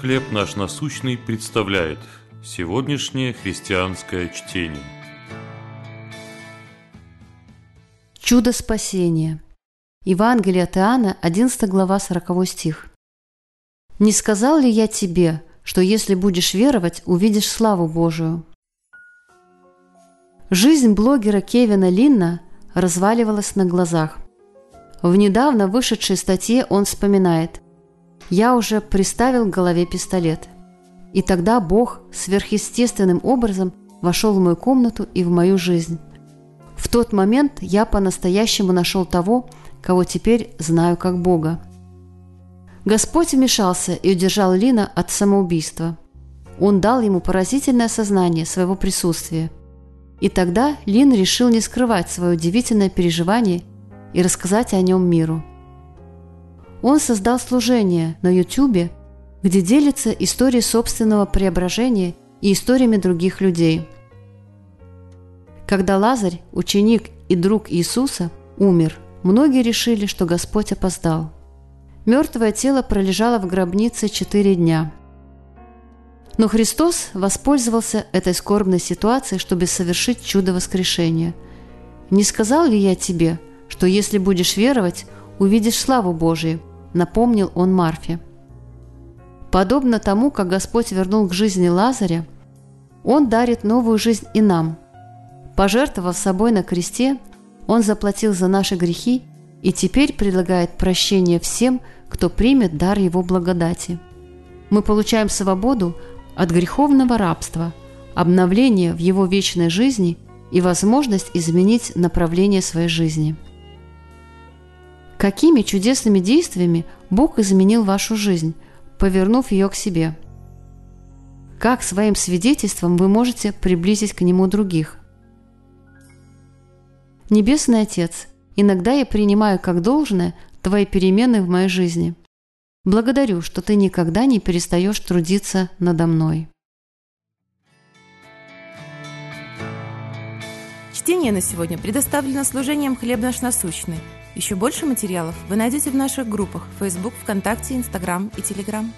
«Хлеб наш насущный» представляет сегодняшнее христианское чтение. Чудо спасения. Евангелие от Иоанна, 11 глава, 40 стих. «Не сказал ли я тебе, что если будешь веровать, увидишь славу Божию?» Жизнь блогера Кевина Линна разваливалась на глазах. В недавно вышедшей статье он вспоминает «Я уже приставил к голове пистолет». И тогда Бог сверхъестественным образом вошел в мою комнату и в мою жизнь. В тот момент я по-настоящему нашел того, кого теперь знаю как Бога. Господь вмешался и удержал Лина от самоубийства. Он дал ему поразительное сознание своего присутствия. И тогда Лин решил не скрывать свое удивительное переживание и рассказать о нем миру. Он создал служение на YouTube, где делится историей собственного преображения и историями других людей. Когда Лазарь, ученик и друг Иисуса, умер, многие решили, что Господь опоздал. Мертвое тело пролежало в гробнице четыре дня. Но Христос воспользовался этой скорбной ситуацией, чтобы совершить чудо воскрешения. «Не сказал ли я тебе, что если будешь веровать, увидишь славу Божию?» – напомнил он Марфе. Подобно тому, как Господь вернул к жизни Лазаря, Он дарит новую жизнь и нам. Пожертвовав собой на кресте, Он заплатил за наши грехи и теперь предлагает прощение всем, кто примет дар Его благодати. Мы получаем свободу от греховного рабства, обновление в Его вечной жизни и возможность изменить направление своей жизни. Какими чудесными действиями Бог изменил вашу жизнь, повернув ее к себе? Как своим свидетельством вы можете приблизить к Нему других? Небесный Отец, иногда я принимаю как должное Твои перемены в моей жизни. Благодарю, что Ты никогда не перестаешь трудиться надо мной. Чтение на сегодня предоставлено служением «Хлеб наш насущный». Еще больше материалов вы найдете в наших группах Facebook, ВКонтакте, Инстаграм и Телеграм.